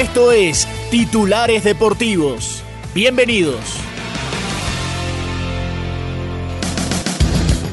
Esto es Titulares Deportivos. Bienvenidos.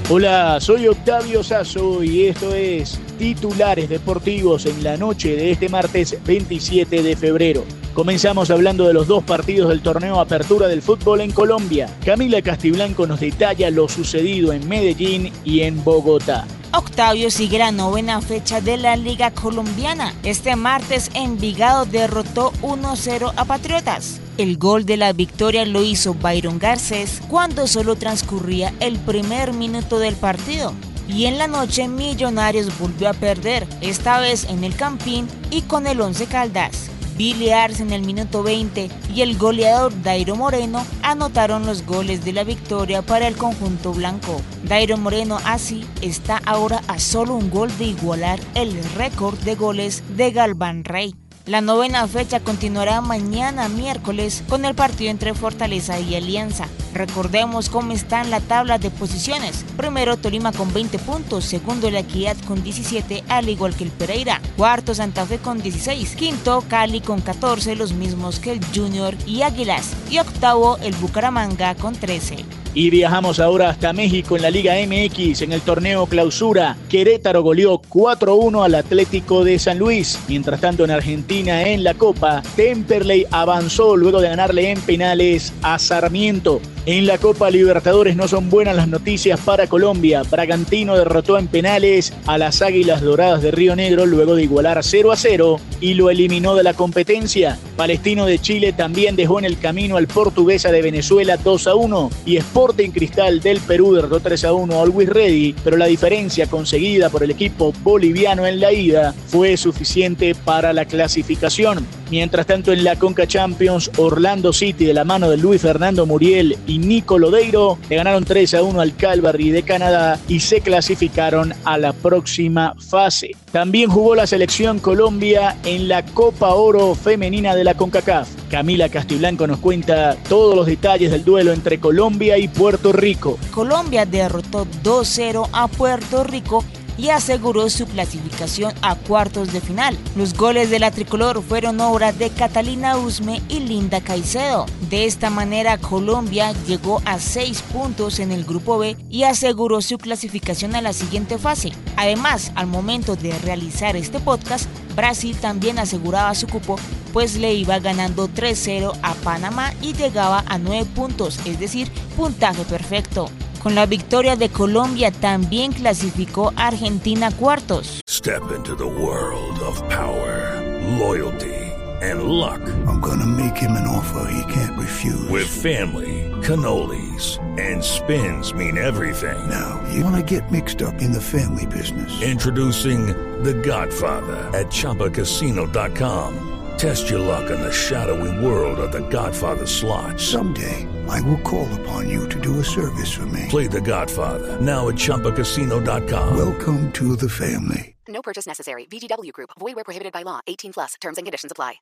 Hola, soy Octavio Sazo y esto es Titulares Deportivos en la noche de este martes 27 de febrero. Comenzamos hablando de los dos partidos del torneo Apertura del Fútbol en Colombia. Camila Castiblanco nos detalla lo sucedido en Medellín y en Bogotá. Octavio sigue la novena fecha de la Liga Colombiana. Este martes Envigado derrotó 1-0 a Patriotas. El gol de la victoria lo hizo Byron Garcés cuando solo transcurría el primer minuto del partido. Y en la noche Millonarios volvió a perder, esta vez en el Campín y con el 11 Caldas. Billy Arce en el minuto 20 y el goleador Dairo Moreno anotaron los goles de la victoria para el conjunto blanco. Dairo Moreno así está ahora a solo un gol de igualar el récord de goles de Galván Rey. La novena fecha continuará mañana miércoles con el partido entre Fortaleza y Alianza. Recordemos cómo está en la tabla de posiciones. Primero Tolima con 20 puntos, segundo La Equidad con 17, al igual que el Pereira. Cuarto Santa Fe con 16, quinto Cali con 14, los mismos que el Junior y Águilas. Y octavo el Bucaramanga con 13. Y viajamos ahora hasta México en la Liga MX en el torneo Clausura. Querétaro goleó 4-1 al Atlético de San Luis. Mientras tanto en Argentina en la Copa, Temperley avanzó luego de ganarle en penales a Sarmiento. En la Copa Libertadores no son buenas las noticias para Colombia. Bragantino derrotó en penales a las Águilas Doradas de Río Negro luego de igualar 0 a 0 y lo eliminó de la competencia. Palestino de Chile también dejó en el camino al Portuguesa de Venezuela 2 a 1 y Sporting Cristal del Perú derrotó 3 a 1 a Always Ready, pero la diferencia conseguida por el equipo boliviano en la ida fue suficiente para la clasificación. Mientras tanto en la Conca Champions, Orlando City de la mano de Luis Fernando Muriel y Nico Lodeiro le ganaron 3 a 1 al Calvary de Canadá y se clasificaron a la próxima fase. También jugó la selección Colombia en la Copa Oro Femenina de la CONCACAF. Camila Castiblanco nos cuenta todos los detalles del duelo entre Colombia y Puerto Rico. Colombia derrotó 2-0 a Puerto Rico y aseguró su clasificación a cuartos de final. Los goles de la tricolor fueron obra de Catalina Usme y Linda Caicedo. De esta manera Colombia llegó a seis puntos en el grupo B y aseguró su clasificación a la siguiente fase. Además, al momento de realizar este podcast, Brasil también aseguraba su cupo pues le iba ganando 3-0 a Panamá y llegaba a 9 puntos, es decir, puntaje perfecto. Con la victoria de Colombia también clasificó a Argentina cuartos. Step into the world of power, loyalty and luck. I'm gonna make him an offer he can't refuse. With family, cannolis and spins mean everything. Now, you wanna get mixed up in the family business. Introducing The Godfather at Choppacasino.com. Test your luck in the shadowy world of The Godfather slot. Someday, I will call upon you to do a service for me. Play The Godfather now at Choppacasino.com. Welcome to the family. No purchase necessary. VGW Group. Void where prohibited by law. 18 plus. Terms and conditions apply.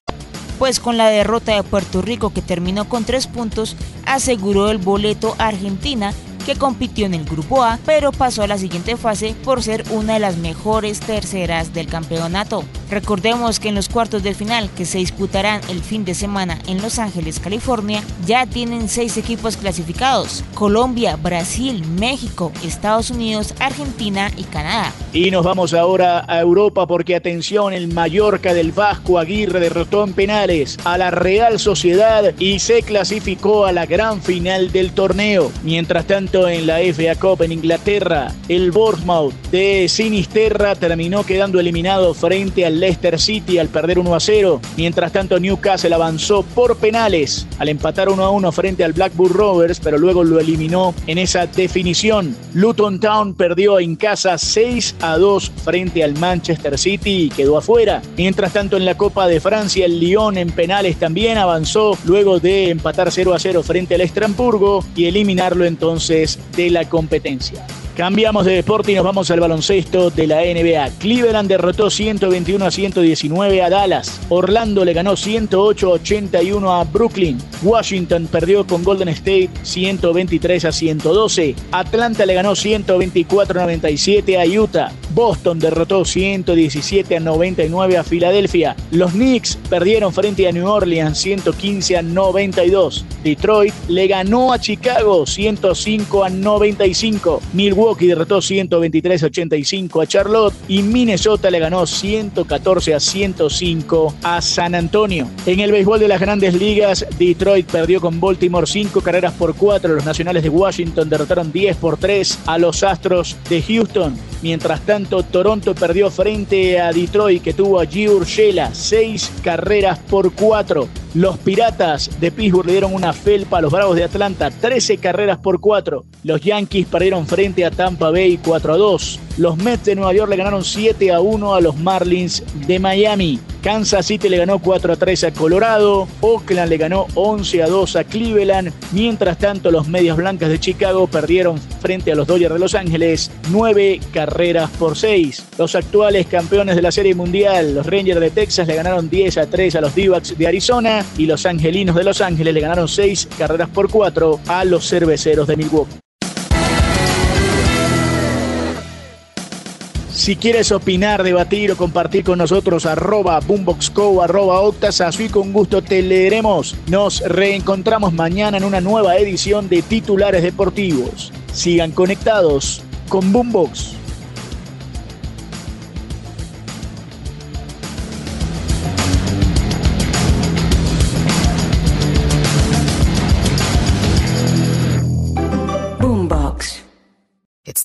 Pues con la derrota de Puerto Rico que terminó con tres puntos, aseguró el boleto Argentina que compitió en el Grupo A, pero pasó a la siguiente fase por ser una de las mejores terceras del campeonato. Recordemos que en los cuartos del final, que se disputarán el fin de semana en Los Ángeles, California, ya tienen seis equipos clasificados. Colombia, Brasil, México, Estados Unidos, Argentina y Canadá. Y nos vamos ahora a Europa porque atención, el Mallorca del Vasco Aguirre derrotó en penales a la Real Sociedad y se clasificó a la gran final del torneo. Mientras tanto, en la FA Cup en Inglaterra. El Bournemouth de Sinisterra terminó quedando eliminado frente al Leicester City al perder 1 a 0. Mientras tanto, Newcastle avanzó por penales al empatar 1 a 1 frente al Blackburn Rovers, pero luego lo eliminó en esa definición. Luton Town perdió en casa 6 a 2 frente al Manchester City y quedó afuera. Mientras tanto, en la Copa de Francia, el Lyon en penales también avanzó luego de empatar 0 a 0 frente al Estramburgo y eliminarlo entonces de la competencia. Cambiamos de deporte y nos vamos al baloncesto de la NBA. Cleveland derrotó 121 a 119 a Dallas. Orlando le ganó 108 a 81 a Brooklyn. Washington perdió con Golden State 123 a 112. Atlanta le ganó 124 a 97 a Utah. Boston derrotó 117 a 99 a Filadelfia. Los Knicks perdieron frente a New Orleans 115 a 92. Detroit le ganó a Chicago 105 a 95. Milwaukee derrotó 123-85 a Charlotte y Minnesota le ganó 114 a 105 a San Antonio. En el béisbol de las grandes ligas, Detroit perdió con Baltimore 5 carreras por 4. Los nacionales de Washington derrotaron 10 por 3 a los Astros de Houston. Mientras tanto, Toronto perdió frente a Detroit, que tuvo a G. Urshela 6 carreras por 4. Los Piratas de Pittsburgh le dieron una felpa a los Bravos de Atlanta, 13 carreras por 4. Los Yankees perdieron frente a Tampa Bay 4 a 2. Los Mets de Nueva York le ganaron 7 a 1 a los Marlins de Miami. Kansas City le ganó 4 a 3 a Colorado. Oakland le ganó 11 a 2 a Cleveland. Mientras tanto, los Medias Blancas de Chicago perdieron frente a los Dodgers de Los Ángeles 9 carreras por 6. Los actuales campeones de la Serie Mundial, los Rangers de Texas, le ganaron 10 a 3 a los d de Arizona. Y los Angelinos de Los Ángeles le ganaron 6 carreras por 4 a los Cerveceros de Milwaukee. Si quieres opinar, debatir o compartir con nosotros, arroba boomboxco, arroba octasazo y con gusto te leeremos. Nos reencontramos mañana en una nueva edición de Titulares Deportivos. Sigan conectados con. Boombox.